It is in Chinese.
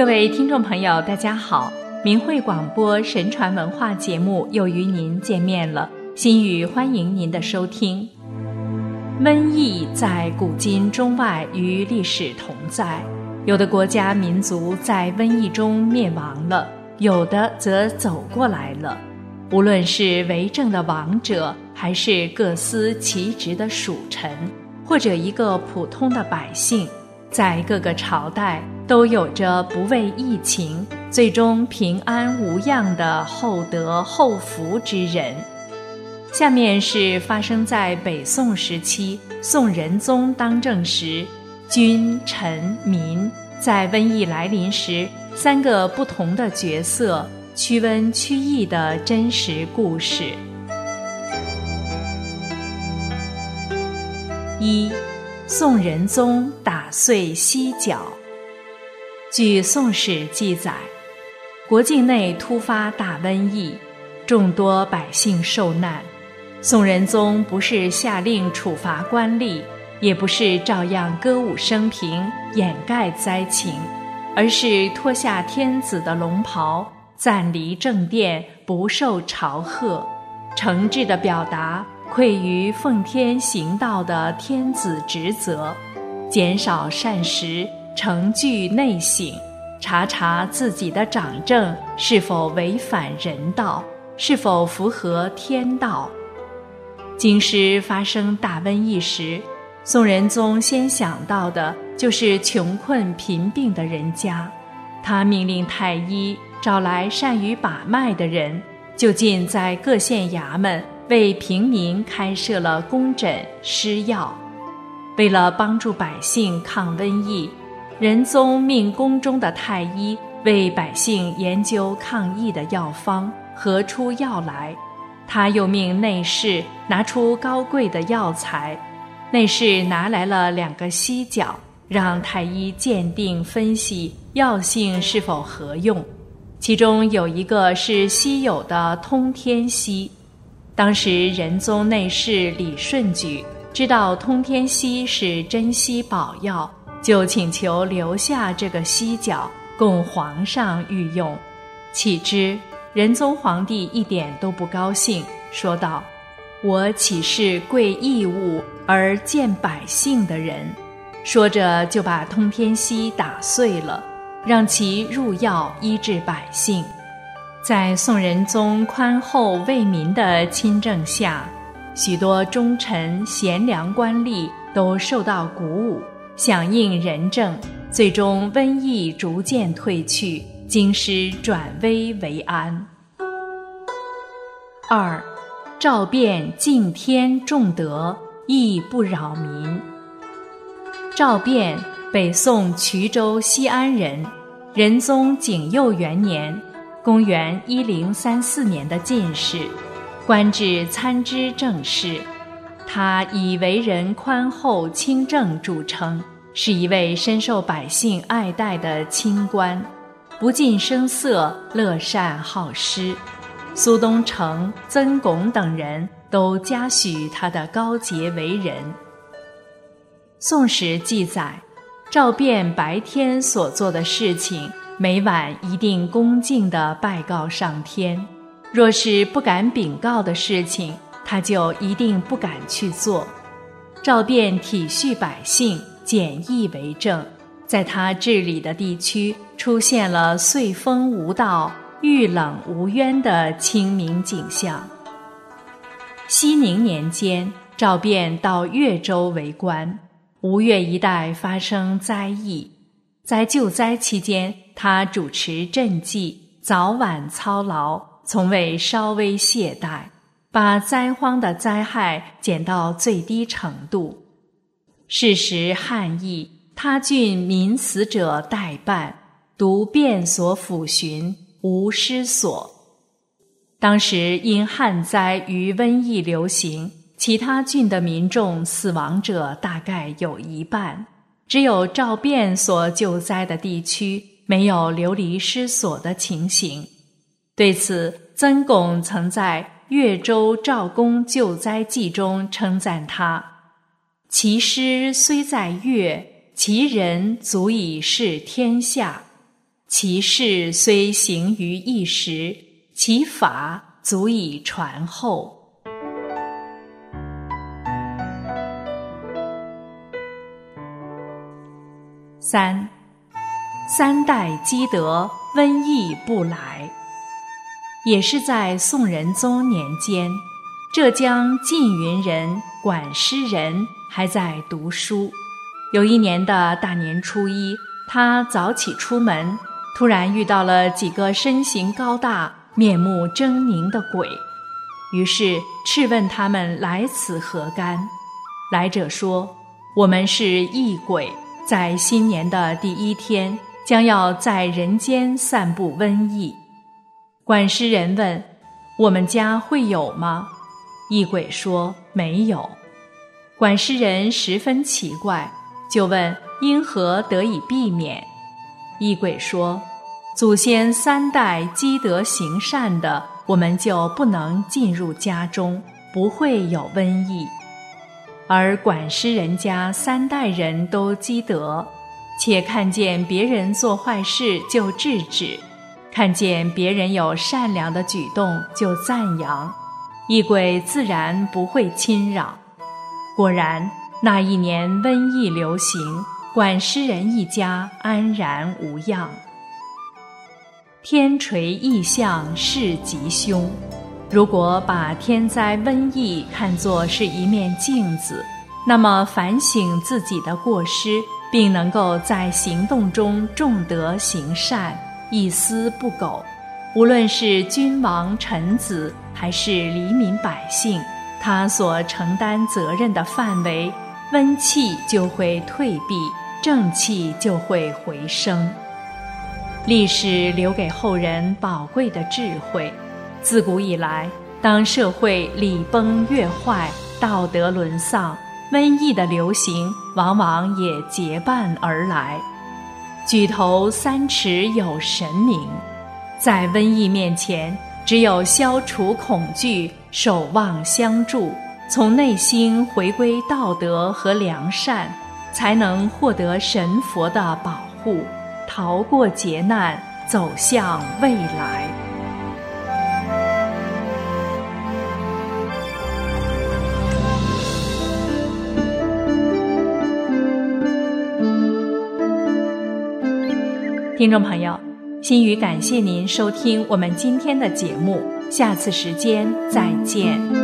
各位听众朋友，大家好！明慧广播神传文化节目又与您见面了，心语欢迎您的收听。瘟疫在古今中外与历史同在，有的国家民族在瘟疫中灭亡了，有的则走过来了。无论是为政的王者，还是各司其职的属臣，或者一个普通的百姓，在各个朝代都有着不畏疫情、最终平安无恙的厚德厚福之人。下面是发生在北宋时期宋仁宗当政时，君臣民在瘟疫来临时三个不同的角色。驱瘟驱疫的真实故事。一，宋仁宗打碎犀角。据《宋史》记载，国境内突发大瘟疫，众多百姓受难。宋仁宗不是下令处罚官吏，也不是照样歌舞升平掩盖灾情，而是脱下天子的龙袍。暂离正殿，不受朝贺，诚挚地表达愧于奉天行道的天子职责，减少膳食，承具内省，查查自己的掌政是否违反人道，是否符合天道。京师发生大瘟疫时，宋仁宗先想到的就是穷困贫病的人家，他命令太医。找来善于把脉的人，就近在各县衙门为平民开设了宫诊施药。为了帮助百姓抗瘟疫，仁宗命宫中的太医为百姓研究抗疫的药方，合出药来。他又命内侍拿出高贵的药材，内侍拿来了两个犀角，让太医鉴定分析药性是否合用。其中有一个是稀有的通天犀，当时仁宗内侍李顺举知道通天犀是珍稀宝药，就请求留下这个犀角供皇上御用。岂知仁宗皇帝一点都不高兴，说道：“我岂是贵义物而见百姓的人？”说着就把通天犀打碎了。让其入药医治百姓，在宋仁宗宽厚为民的亲政下，许多忠臣贤良官吏都受到鼓舞，响应仁政，最终瘟疫逐渐退去，京师转危为安。二，赵卞敬天重德，义不扰民。赵卞。北宋衢州西安人，仁宗景佑元年（公元一零三四年）的进士，官至参知政事。他以为人宽厚清正著称，是一位深受百姓爱戴的清官，不近声色，乐善好施。苏东城、曾巩等人都嘉许他的高洁为人。《宋史》记载。赵卞白天所做的事情，每晚一定恭敬地拜告上天；若是不敢禀告的事情，他就一定不敢去做。赵卞体恤百姓，简易为政，在他治理的地区出现了岁风无道、遇冷无冤的清明景象。熙宁年间，赵卞到越州为官。吴越一带发生灾疫，在救灾期间，他主持赈济，早晚操劳，从未稍微懈怠，把灾荒的灾害减到最低程度。是时旱疫，他郡民死者待办，独便所抚寻，无失所。当时因旱灾与瘟疫流行。其他郡的民众死亡者大概有一半，只有赵卞所救灾的地区没有流离失所的情形。对此，曾巩曾在《越州赵公救灾记》中称赞他：“其师虽在越，其人足以示天下。其事虽行于一时，其法足以传后。三，三代积德，瘟疫不来。也是在宋仁宗年间，浙江缙云人管诗人还在读书。有一年的大年初一，他早起出门。突然遇到了几个身形高大、面目狰狞的鬼，于是斥问他们来此何干。来者说：“我们是异鬼，在新年的第一天，将要在人间散布瘟疫。”管师人问：“我们家会有吗？”异鬼说：“没有。”管师人十分奇怪，就问：“因何得以避免？”异鬼说：“祖先三代积德行善的，我们就不能进入家中，不会有瘟疫；而管师人家三代人都积德，且看见别人做坏事就制止，看见别人有善良的举动就赞扬，异鬼自然不会侵扰。果然，那一年瘟疫流行。”管诗人一家安然无恙。天垂异象是吉凶，如果把天灾瘟疫看作是一面镜子，那么反省自己的过失，并能够在行动中重德行善，一丝不苟，无论是君王臣子还是黎民百姓，他所承担责任的范围，温气就会退避。正气就会回升。历史留给后人宝贵的智慧。自古以来，当社会礼崩乐坏、道德沦丧，瘟疫的流行往往也结伴而来。举头三尺有神明，在瘟疫面前，只有消除恐惧、守望相助，从内心回归道德和良善。才能获得神佛的保护，逃过劫难，走向未来。听众朋友，心语感谢您收听我们今天的节目，下次时间再见。